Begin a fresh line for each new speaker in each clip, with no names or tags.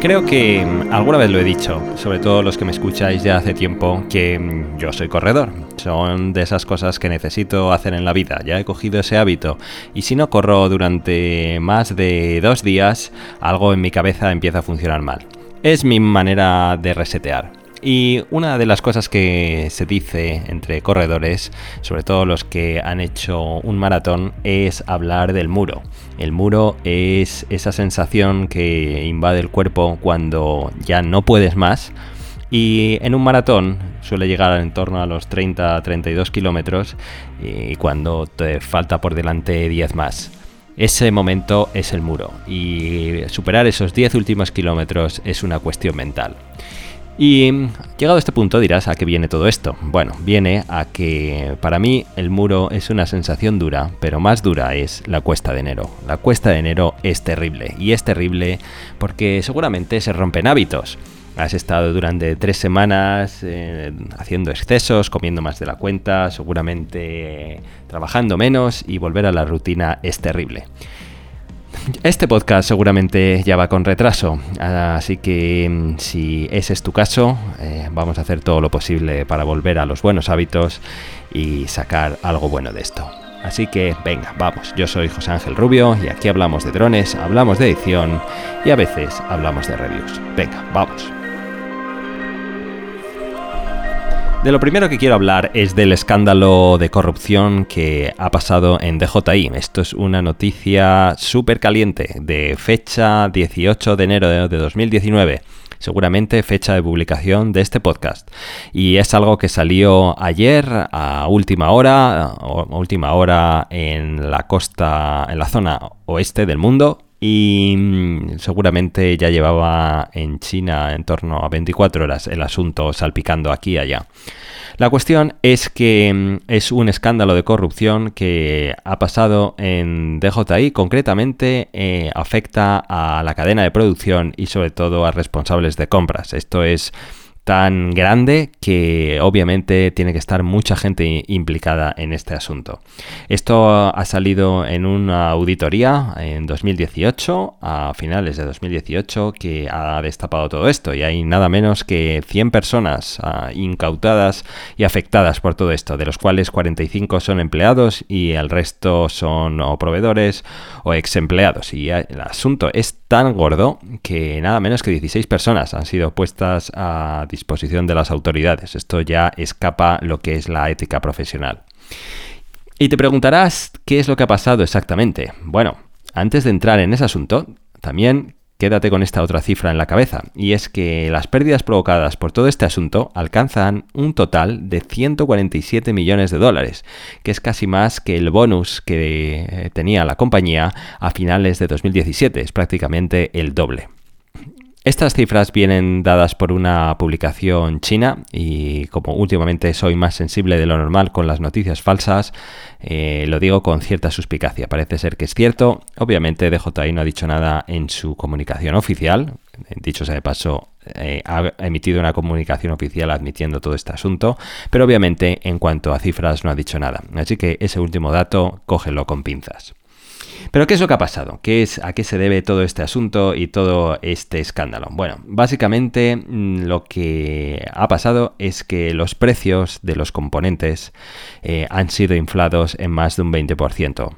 Creo que mm, alguna vez lo he dicho, sobre todo los que me escucháis ya hace tiempo, que mm, yo soy corredor. Son de esas cosas que necesito hacer en la vida. Ya he cogido ese hábito. Y si no corro durante más de dos días, algo en mi cabeza empieza a funcionar mal. Es mi manera de resetear. Y una de las cosas que se dice entre corredores, sobre todo los que han hecho un maratón, es hablar del muro. El muro es esa sensación que invade el cuerpo cuando ya no puedes más. Y en un maratón suele llegar en torno a los 30-32 kilómetros y cuando te falta por delante 10 más. Ese momento es el muro y superar esos 10 últimos kilómetros es una cuestión mental. Y llegado a este punto dirás a qué viene todo esto. Bueno, viene a que para mí el muro es una sensación dura, pero más dura es la cuesta de enero. La cuesta de enero es terrible y es terrible porque seguramente se rompen hábitos. Has estado durante tres semanas eh, haciendo excesos, comiendo más de la cuenta, seguramente trabajando menos y volver a la rutina es terrible. Este podcast seguramente ya va con retraso, así que mm, si ese es tu caso, eh, vamos a hacer todo lo posible para volver a los buenos hábitos y sacar algo bueno de esto. Así que venga, vamos, yo soy José Ángel Rubio y aquí hablamos de drones, hablamos de edición y a veces hablamos de reviews. Venga, vamos. De lo primero que quiero hablar es del escándalo de corrupción que ha pasado en DJI. Esto es una noticia súper caliente de fecha 18 de enero de 2019 seguramente fecha de publicación de este podcast. Y es algo que salió ayer a última hora, a última hora en la costa, en la zona oeste del mundo, y mm, seguramente ya llevaba en China en torno a 24 horas el asunto salpicando aquí y allá. La cuestión es que mm, es un escándalo de corrupción que ha pasado en DJI, concretamente eh, afecta a la cadena de producción y sobre todo a responsables de compras. Esto es tan grande que obviamente tiene que estar mucha gente implicada en este asunto. Esto ha salido en una auditoría en 2018, a finales de 2018, que ha destapado todo esto y hay nada menos que 100 personas ah, incautadas y afectadas por todo esto, de los cuales 45 son empleados y el resto son proveedores o ex empleados. Y el asunto es tan gordo que nada menos que 16 personas han sido puestas a de las autoridades. Esto ya escapa lo que es la ética profesional. Y te preguntarás qué es lo que ha pasado exactamente. Bueno, antes de entrar en ese asunto, también quédate con esta otra cifra en la cabeza, y es que las pérdidas provocadas por todo este asunto alcanzan un total de 147 millones de dólares, que es casi más que el bonus que eh, tenía la compañía a finales de 2017, es prácticamente el doble. Estas cifras vienen dadas por una publicación china y como últimamente soy más sensible de lo normal con las noticias falsas, eh, lo digo con cierta suspicacia. Parece ser que es cierto. Obviamente DJI no ha dicho nada en su comunicación oficial. Dicho sea de paso, eh, ha emitido una comunicación oficial admitiendo todo este asunto, pero obviamente en cuanto a cifras no ha dicho nada. Así que ese último dato cógelo con pinzas. Pero ¿qué es lo que ha pasado? ¿Qué es, ¿A qué se debe todo este asunto y todo este escándalo? Bueno, básicamente mm, lo que ha pasado es que los precios de los componentes eh, han sido inflados en más de un 20%.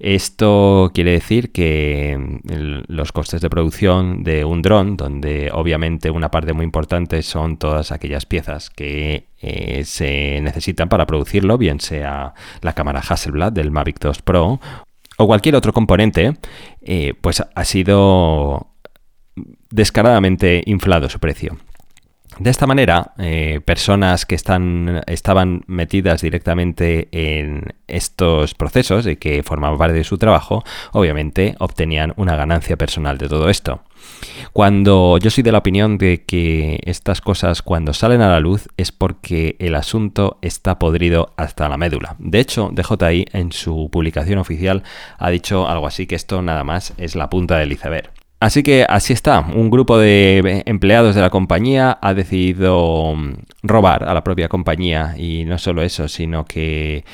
Esto quiere decir que mm, los costes de producción de un dron, donde obviamente una parte muy importante son todas aquellas piezas que eh, se necesitan para producirlo, bien sea la cámara Hasselblad del Mavic 2 Pro o cualquier otro componente, eh, pues ha sido descaradamente inflado su precio. De esta manera, eh, personas que están, estaban metidas directamente en estos procesos y que formaban parte de su trabajo, obviamente obtenían una ganancia personal de todo esto. Cuando yo soy de la opinión de que estas cosas cuando salen a la luz es porque el asunto está podrido hasta la médula. De hecho, DJI en su publicación oficial ha dicho algo así que esto nada más es la punta del iceberg. Así que así está, un grupo de empleados de la compañía ha decidido mm, robar a la propia compañía. Y no solo eso, sino que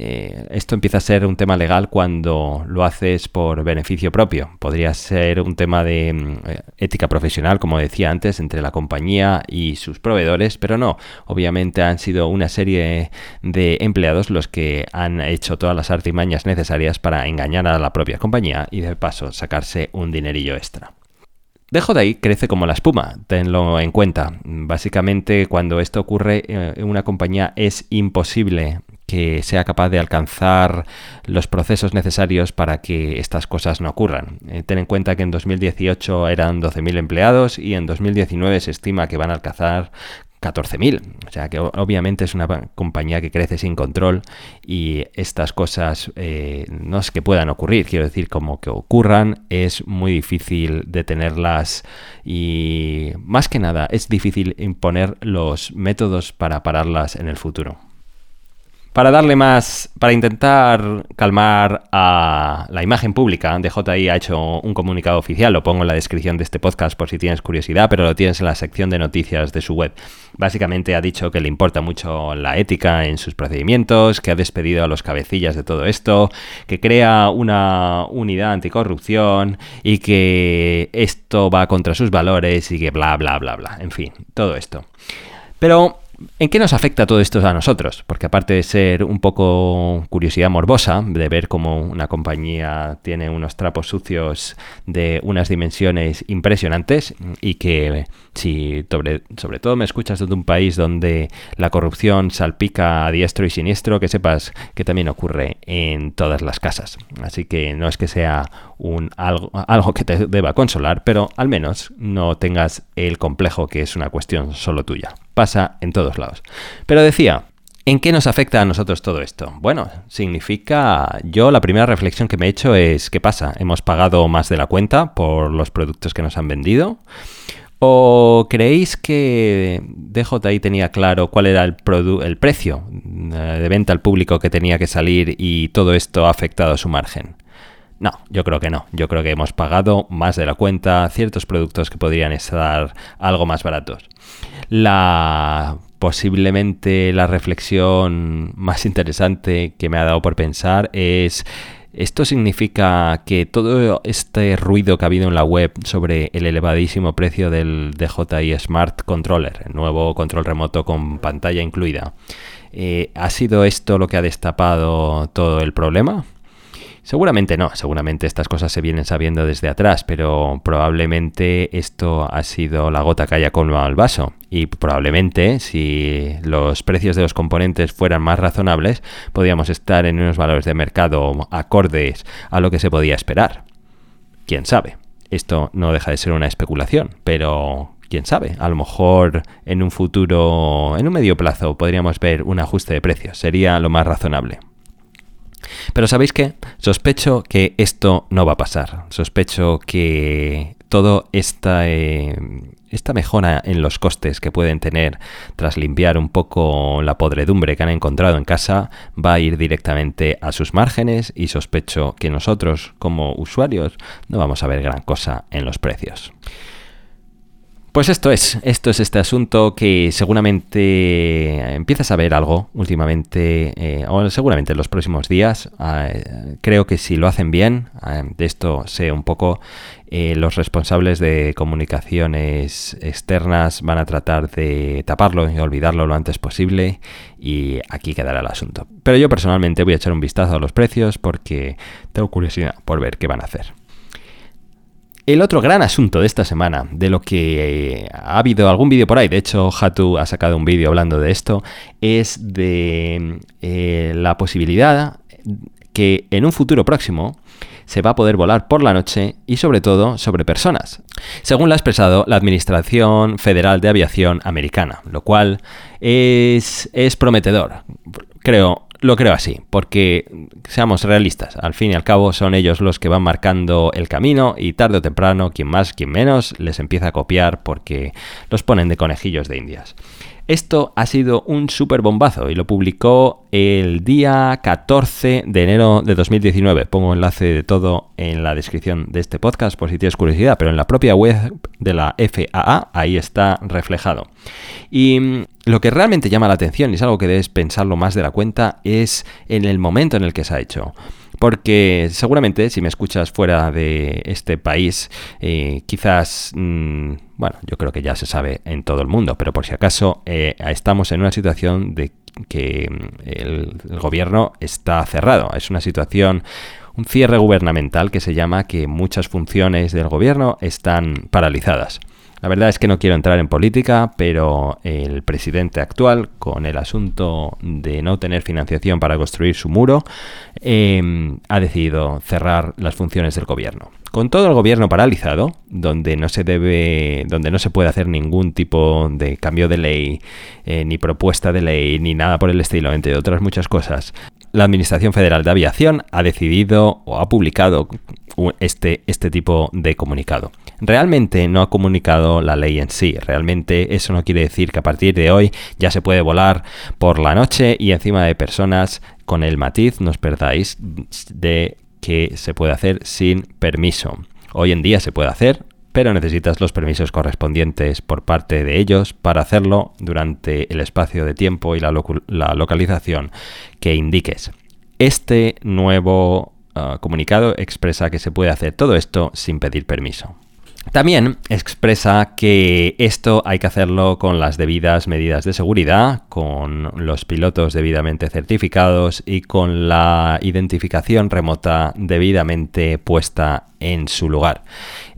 eh, esto empieza a ser un tema legal cuando lo haces por beneficio propio. Podría ser un tema de mm, eh, ética profesional, como decía antes, entre la compañía y sus proveedores, pero no. Obviamente han sido una serie de empleados los que han hecho todas las artimañas necesarias para engañar a la propia compañía y de paso sacarse un dinerillo extra. Dejo de ahí crece como la espuma, tenlo en cuenta. Básicamente cuando esto ocurre en eh, una compañía es imposible que sea capaz de alcanzar los procesos necesarios para que estas cosas no ocurran. Eh, ten en cuenta que en 2018 eran 12.000 empleados y en 2019 se estima que van a alcanzar 14.000. O sea que obviamente es una compañía que crece sin control y estas cosas eh, no es que puedan ocurrir, quiero decir, como que ocurran, es muy difícil detenerlas y más que nada es difícil imponer los métodos para pararlas en el futuro. Para darle más, para intentar calmar a la imagen pública, DJI ha hecho un comunicado oficial, lo pongo en la descripción de este podcast por si tienes curiosidad, pero lo tienes en la sección de noticias de su web. Básicamente ha dicho que le importa mucho la ética en sus procedimientos, que ha despedido a los cabecillas de todo esto, que crea una unidad anticorrupción y que esto va contra sus valores y que bla, bla, bla, bla. En fin, todo esto. Pero ¿En qué nos afecta todo esto a nosotros? Porque aparte de ser un poco curiosidad morbosa, de ver cómo una compañía tiene unos trapos sucios de unas dimensiones impresionantes y que si sobre, sobre todo me escuchas desde un país donde la corrupción salpica a diestro y siniestro, que sepas que también ocurre en todas las casas. Así que no es que sea un algo, algo que te deba consolar, pero al menos no tengas el complejo que es una cuestión solo tuya pasa en todos lados. Pero decía, ¿En qué nos afecta a nosotros todo esto? Bueno, significa, yo la primera reflexión que me he hecho es, ¿qué pasa? ¿Hemos pagado más de la cuenta por los productos que nos han vendido? ¿O creéis que DJI tenía claro cuál era el, el precio eh, de venta al público que tenía que salir y todo esto ha afectado a su margen? No, yo creo que no. Yo creo que hemos pagado más de la cuenta ciertos productos que podrían estar algo más baratos. La posiblemente la reflexión más interesante que me ha dado por pensar es esto significa que todo este ruido que ha habido en la web sobre el elevadísimo precio del DJI Smart Controller, el nuevo control remoto con pantalla incluida, eh, ¿ha sido esto lo que ha destapado todo el problema? Seguramente no, seguramente estas cosas se vienen sabiendo desde atrás, pero probablemente esto ha sido la gota que haya colmado el vaso. Y probablemente, si los precios de los componentes fueran más razonables, podríamos estar en unos valores de mercado acordes a lo que se podía esperar. ¿Quién sabe? Esto no deja de ser una especulación, pero quién sabe, a lo mejor en un futuro, en un medio plazo, podríamos ver un ajuste de precios. Sería lo más razonable. Pero ¿sabéis qué? Sospecho que esto no va a pasar. Sospecho que todo esta, eh, esta mejora en los costes que pueden tener tras limpiar un poco la podredumbre que han encontrado en casa va a ir directamente a sus márgenes y sospecho que nosotros como usuarios no vamos a ver gran cosa en los precios. Pues esto es, esto es este asunto que seguramente empiezas a ver algo últimamente, eh, o seguramente en los próximos días. Ah, creo que si lo hacen bien, ah, de esto sé un poco, eh, los responsables de comunicaciones externas van a tratar de taparlo y olvidarlo lo antes posible y aquí quedará el asunto. Pero yo personalmente voy a echar un vistazo a los precios porque tengo curiosidad por ver qué van a hacer. El otro gran asunto de esta semana, de lo que eh, ha habido algún vídeo por ahí, de hecho Hatu ha sacado un vídeo hablando de esto, es de eh, la posibilidad que en un futuro próximo se va a poder volar por la noche y sobre todo sobre personas, según lo ha expresado la Administración Federal de Aviación Americana, lo cual es, es prometedor. Creo, lo creo así, porque seamos realistas, al fin y al cabo son ellos los que van marcando el camino y tarde o temprano, quien más, quien menos, les empieza a copiar porque los ponen de conejillos de indias. Esto ha sido un super bombazo y lo publicó el día 14 de enero de 2019. Pongo enlace de todo en la descripción de este podcast por si tienes curiosidad, pero en la propia web de la FAA ahí está reflejado. Y mm, lo que realmente llama la atención, y es algo que debes pensarlo más de la cuenta, es en el momento en el que se ha hecho. Porque seguramente si me escuchas fuera de este país, eh, quizás, mm, bueno, yo creo que ya se sabe en todo el mundo, pero por si acaso eh, estamos en una situación de que mm, el, el gobierno está cerrado. Es una situación un cierre gubernamental que se llama que muchas funciones del gobierno están paralizadas. La verdad es que no quiero entrar en política, pero el presidente actual, con el asunto de no tener financiación para construir su muro, em, ha decidido cerrar las funciones del gobierno. Con todo el gobierno paralizado, donde no se debe, donde no se puede hacer ningún tipo de cambio de ley, eh, ni propuesta de ley, ni nada por el estilo, entre otras muchas cosas, la Administración Federal de Aviación ha decidido o ha publicado este, este tipo de comunicado. Realmente no ha comunicado la ley en sí, realmente eso no quiere decir que a partir de hoy ya se puede volar por la noche y encima de personas con el matiz, no os perdáis, de que se puede hacer sin permiso. Hoy en día se puede hacer, pero necesitas los permisos correspondientes por parte de ellos para hacerlo durante el espacio de tiempo y la, localización que indiques. Este nuevo ah, comunicado expresa que se puede hacer todo esto sin pedir permiso. También expresa que esto hay que hacerlo con las debidas medidas de seguridad, con los pilotos debidamente certificados y con la identificación remota debidamente puesta en su lugar.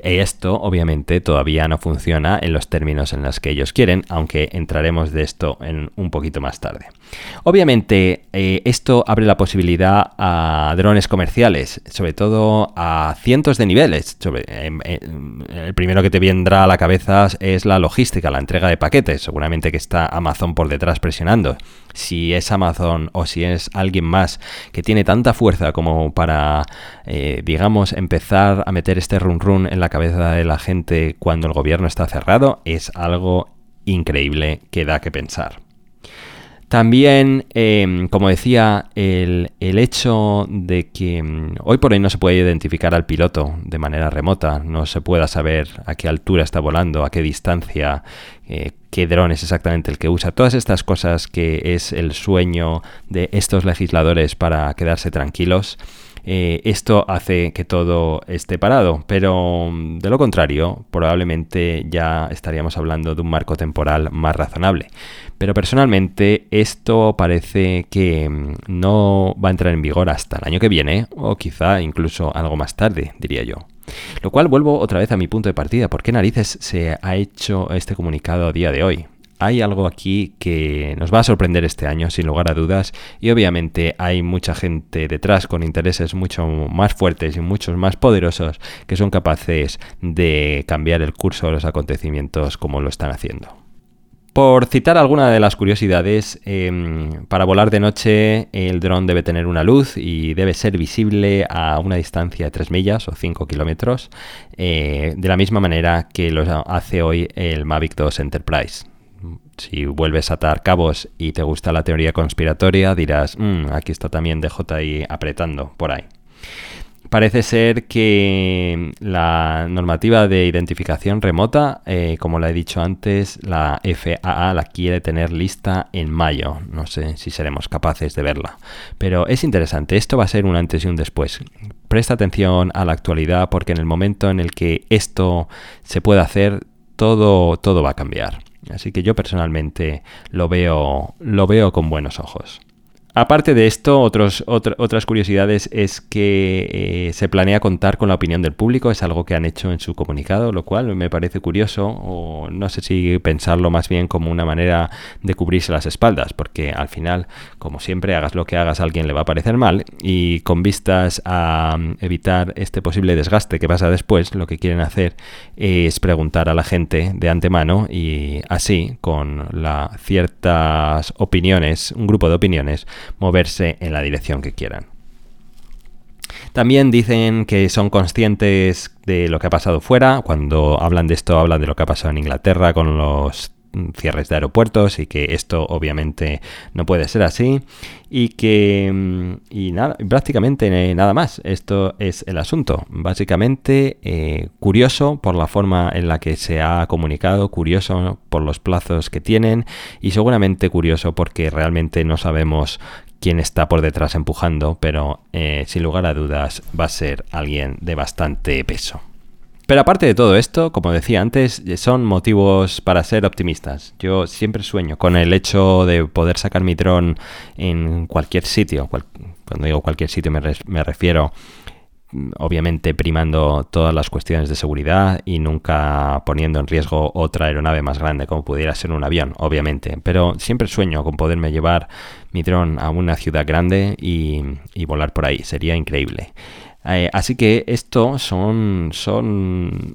Esto obviamente todavía no funciona en los términos en los que ellos quieren, aunque entraremos de esto en un poquito más tarde. Obviamente eh, esto abre la posibilidad a drones comerciales, sobre todo a cientos de niveles. El primero que te vendrá a la cabeza es la logística, la entrega de paquetes. Seguramente que está Amazon por detrás presionando. Si es Amazon o si es alguien más que tiene tanta fuerza como para, eh, digamos, empezar a meter este run run en la cabeza de la gente cuando el gobierno está cerrado, es algo increíble que da que pensar. También, em, como decía, el, hecho de que em, hoy por hoy no se puede identificar al piloto de manera remota, no se pueda saber a qué altura está volando, a qué distancia, eh, qué dron es exactamente el que usa, todas estas cosas que es el sueño de estos legisladores para quedarse tranquilos. Eh, esto hace que todo esté parado, pero mm, de lo contrario, probablemente ya estaríamos hablando de un marco temporal más razonable. Pero personalmente esto parece que mm, no va a entrar en vigor hasta el año que viene, o quizá incluso algo más tarde, diría yo. Lo cual vuelvo otra vez a mi punto de partida. ¿Por qué narices se ha hecho este comunicado a día de hoy? Hay algo aquí que nos va a sorprender este año, sin lugar a dudas, y obviamente hay mucha gente detrás con intereses mucho más fuertes y muchos más poderosos que son capaces de cambiar el curso de los acontecimientos como lo están haciendo. Por citar alguna de las curiosidades, em, para volar de noche el dron debe tener una luz y debe ser visible a una distancia de 3 millas o 5 kilómetros, eh, de la misma manera que lo hace hoy el Mavic 2 Enterprise si vuelves a atar cabos y te gusta la teoría conspiratoria, dirás, mm, aquí está también DJI apretando por ahí. Parece ser que la normativa de identificación remota, eh, como la he dicho antes, la FAA la quiere tener lista en mayo. No sé si seremos capaces de verla. Pero es interesante, esto va a ser un antes y un después. Presta atención a la actualidad porque en el momento en el que esto se pueda hacer, todo, todo va a cambiar. Así que yo personalmente lo veo, lo veo con buenos ojos. Aparte de esto, otros, otras curiosidades es que eh, se planea contar con la opinión del público, es algo que han hecho en su comunicado, lo cual me parece curioso, o no sé si pensarlo más bien como una manera de cubrirse las espaldas, porque al final, como siempre, hagas lo que hagas, a alguien le va a parecer mal, y con vistas a mm, evitar este posible desgaste que pasa después, lo que quieren hacer es preguntar a la gente de antemano y así, con la, ciertas opiniones, un grupo de opiniones, moverse en la dirección que quieran. También dicen que son conscientes de lo que ha pasado fuera. Cuando hablan de esto, hablan de lo que ha pasado en Inglaterra con los cierres de aeropuertos y que esto obviamente no puede ser así. Y que mm, y nada prácticamente nada más. Esto es el asunto. Básicamente eh, curioso por la forma en la que se ha comunicado curioso por los plazos que tienen y seguramente curioso porque realmente no sabemos quién está por detrás empujando pero eh, sin lugar a dudas va a ser alguien de bastante peso pero aparte de todo esto, como decía antes, son motivos para ser optimistas. Yo siempre sueño con el hecho de poder sacar mi dron en cualquier sitio. cuando digo cualquier sitio me, me refiero mm, obviamente primando todas las cuestiones de seguridad y nunca poniendo en riesgo otra aeronave más grande como pudiera ser un avión, obviamente. Pero siempre sueño con poderme llevar mi dron a una ciudad grande y, y volar por ahí. Sería increíble. Eh, así que esto son,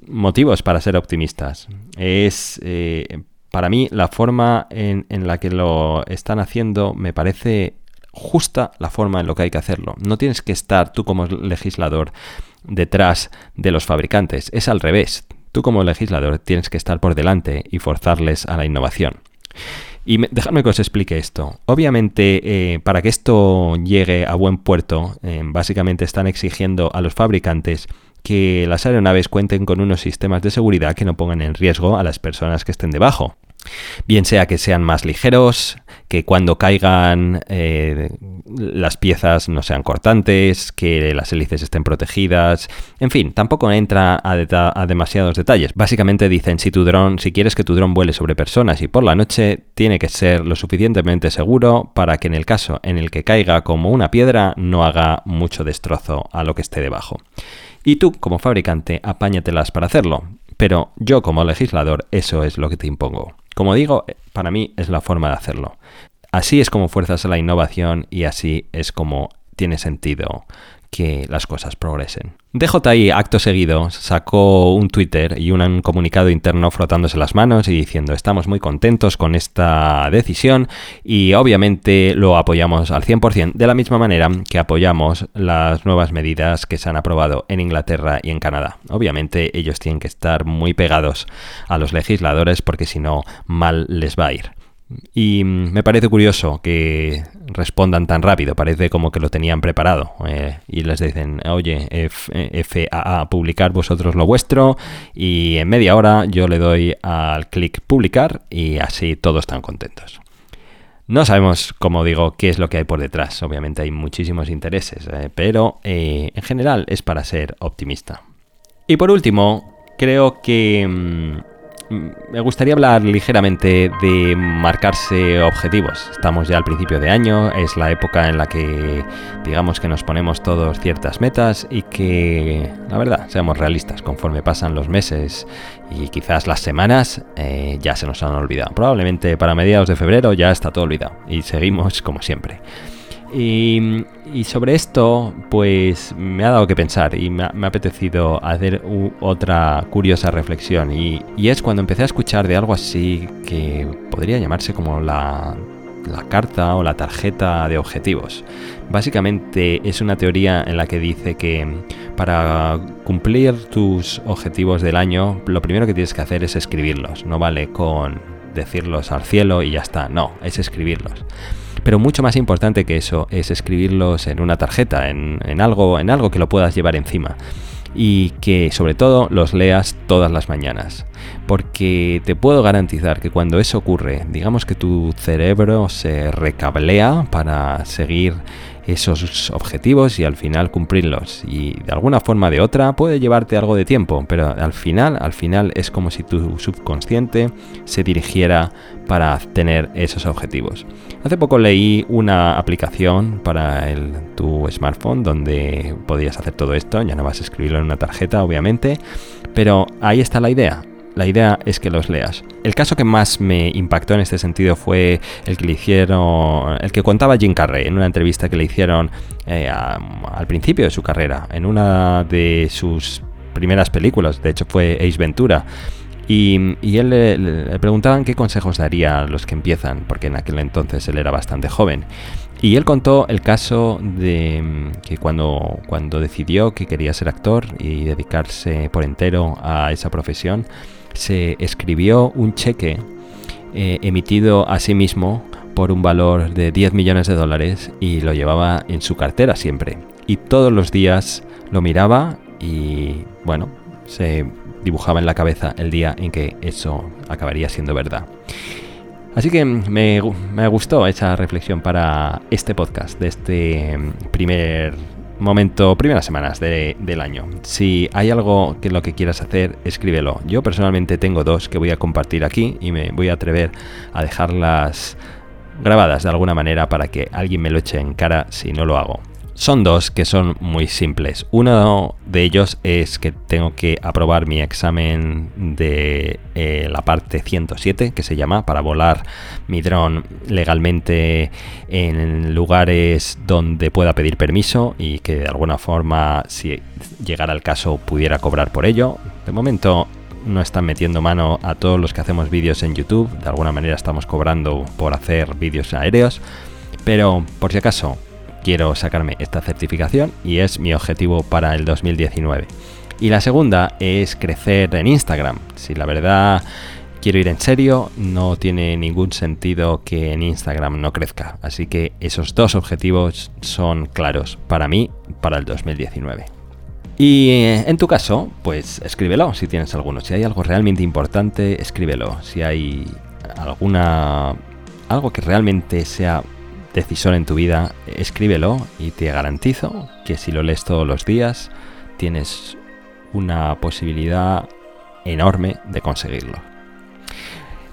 motivos para ser optimistas. Es eh, para mí la forma en, la que lo están haciendo me parece justa la forma en lo que hay que hacerlo. No tienes que estar tú como legislador detrás de los fabricantes, es al revés. Tú como legislador tienes que estar por delante y forzarles a la innovación. Y dejadme que os explique esto. Obviamente, eh, para que esto llegue a buen puerto, eh, básicamente están exigiendo a los fabricantes que las aeronaves cuenten con unos sistemas de seguridad que no pongan en riesgo a las personas que estén debajo. Bien sea que sean más ligeros, que cuando caigan eh, las piezas no sean cortantes, que las hélices estén protegidas, en fin, tampoco entra a, demasiados detalles. Básicamente dicen si tu dron, si quieres que tu dron vuele sobre personas y por la noche, tiene que ser lo suficientemente seguro para que en el caso en el que caiga como una piedra no haga mucho destrozo a lo que esté debajo. Y tú, como fabricante, apáñatelas para hacerlo. Pero yo, como legislador, eso es lo que te impongo. Como digo, para mí es la forma de hacerlo. Así es como fuerzas a la innovación y así es como tiene sentido que las cosas progresen. DJI, acto seguido, sacó un Twitter y un comunicado interno frotándose las manos y diciendo estamos muy contentos con esta decisión y obviamente lo apoyamos al 100%, de la misma manera que apoyamos las nuevas medidas que se han aprobado en Inglaterra y en Canadá. Obviamente ellos tienen que estar muy pegados a los legisladores porque si no, mal les va a ir. Y me parece curioso que respondan tan rápido, parece como que lo tenían preparado. Eh, y les dicen, oye, FAA, publicar vosotros lo vuestro. Y en media hora yo le doy al clic publicar y así todos están contentos. No sabemos, como digo, qué es lo que hay por detrás. Obviamente hay muchísimos intereses, eh, pero eh, en general es para ser optimista. Y por último, creo que... Mm, Mm, me gustaría hablar ligeramente de marcarse objetivos. Estamos ya al principio de año, es la época en la que digamos que nos ponemos todos ciertas metas y que, la verdad, seamos realistas, conforme pasan los meses y quizás las semanas, eh, ya se nos han olvidado. Probablemente para mediados de febrero ya está todo olvidado y seguimos como siempre. Y, sobre esto, pues me ha dado que pensar y me ha, apetecido hacer otra curiosa reflexión. Y, es cuando empecé a escuchar de algo así que podría llamarse como la, carta o la tarjeta de objetivos. Básicamente es una teoría en la que dice que para cumplir tus objetivos del año, lo primero que tienes que hacer es escribirlos. No vale con decirlos al cielo y ya está. No, es escribirlos. Pero mucho más importante que eso es escribirlos en una tarjeta, en, algo, en algo que lo puedas llevar encima y que sobre todo los leas todas las mañanas. Porque te puedo garantizar que cuando eso ocurre, digamos que tu cerebro se recablea para seguir esos objetivos y al final cumplirlos. Y de alguna forma de otra puede llevarte algo de tiempo, pero al final, al final es como si tu subconsciente se dirigiera para tener esos objetivos. Hace poco leí una aplicación para tu smartphone donde podías hacer todo esto, ya no vas a escribirlo en una tarjeta obviamente, pero ahí está la idea la idea es que los leas. El caso que más me impactó en este sentido fue el que le hicieron, el que contaba Jim Carrey en una entrevista que le hicieron eh, al principio de su carrera, en una de sus primeras películas, de hecho fue Ace Ventura. Y, él le, preguntaban qué consejos daría a los que empiezan, porque en aquel entonces él era bastante joven. Y él contó el caso de que cuando, cuando decidió que quería ser actor y dedicarse por entero a esa profesión, se escribió un cheque eh, emitido a sí mismo por un valor de 10 millones de dólares y lo llevaba en su cartera siempre. Y todos los días lo miraba y bueno, se dibujaba en la cabeza el día en que eso acabaría siendo verdad. Así que me, gustó esa reflexión para este podcast de este primer momento, primeras semanas del año. Si hay algo que lo que quieras hacer, escríbelo. Yo personalmente tengo dos que voy a compartir aquí y me voy a atrever a dejarlas grabadas de alguna manera para que alguien me lo eche en cara si no lo hago. Son dos que son muy simples. Uno de ellos es que tengo que aprobar mi examen de eh, la parte 107, que se llama, para volar mi dron legalmente en lugares donde pueda pedir permiso y que de alguna forma, si llegara el caso, pudiera cobrar por ello. De momento no están metiendo mano a todos los que hacemos vídeos en YouTube. De alguna manera estamos cobrando por hacer vídeos aéreos. Pero por si acaso quiero sacarme esta certificación y es mi objetivo para el 2019. Y la segunda es crecer en Instagram. Si la verdad quiero ir en serio, no tiene ningún sentido que en Instagram no crezca. Así que esos dos objetivos son claros para mí para el 2019. Y eh, en tu caso, pues escríbelo si tienes alguno. Si hay algo realmente importante, escríbelo. Si hay alguna algo que realmente sea decisor en tu vida, escríbelo y te garantizo que si lo lees todos los días, tienes una posibilidad enorme de conseguirlo.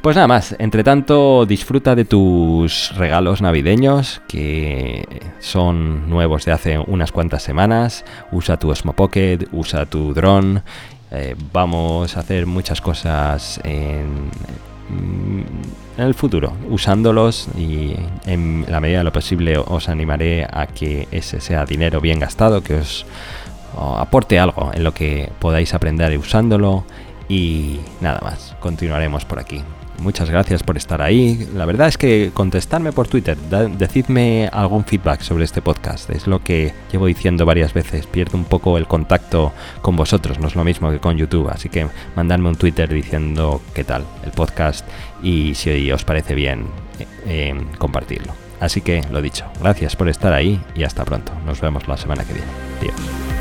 Pues nada más, entre tanto disfruta de tus regalos navideños que son nuevos de hace unas cuantas semanas, usa tu Osmo Pocket, usa tu dron, eh, vamos a hacer muchas cosas en en el futuro, usándolos y en la medida de lo posible os animaré a que ese sea dinero bien gastado, que os aporte algo en lo que podáis aprender usándolo y nada más, continuaremos por aquí. Muchas gracias por estar ahí. La verdad es que contestarme por Twitter, decidme algún feedback sobre este podcast. Es lo que llevo diciendo varias veces. Pierdo un poco el contacto con vosotros, no es lo mismo que con YouTube. Así que mandadme un Twitter diciendo qué tal el podcast y si os parece bien eh, eh, compartirlo. Así que lo dicho, gracias por estar ahí y hasta pronto. Nos vemos la semana que viene. Adiós.